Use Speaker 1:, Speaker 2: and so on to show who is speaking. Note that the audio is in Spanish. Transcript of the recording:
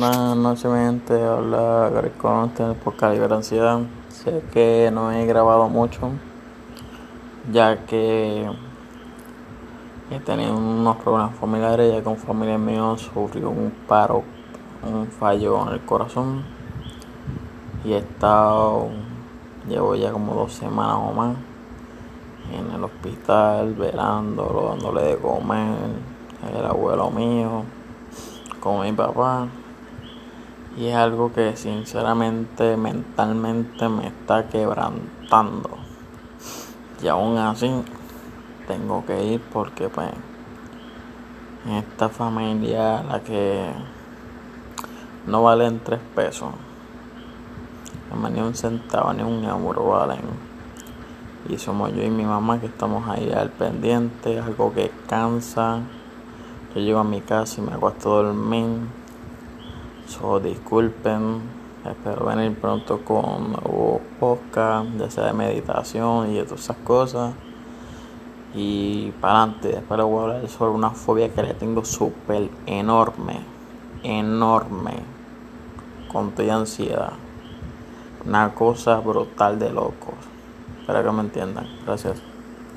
Speaker 1: Buenas noches, mi gente. Hola, Gary Conte por Calibre Ansiedad. Sé que no he grabado mucho, ya que he tenido unos problemas familiares, ya que un familiar mío sufrió un paro, un fallo en el corazón. Y he estado, llevo ya como dos semanas o más en el hospital, velándolo, dándole de comer, el abuelo mío, con mi papá. Y es algo que sinceramente mentalmente me está quebrantando. Y aún así tengo que ir porque pues en esta familia la que no valen tres pesos. Ni un centavo ni un euro valen. Y somos yo y mi mamá que estamos ahí al pendiente, algo que cansa. Yo llego a mi casa y me acuesto a dormir So, disculpen, espero venir pronto con un nuevo podcast, ya sea de meditación y de todas esas cosas. Y para adelante, después voy a hablar sobre una fobia que le tengo súper enorme, enorme, con toda ansiedad. Una cosa brutal de locos. Espero que me entiendan. Gracias.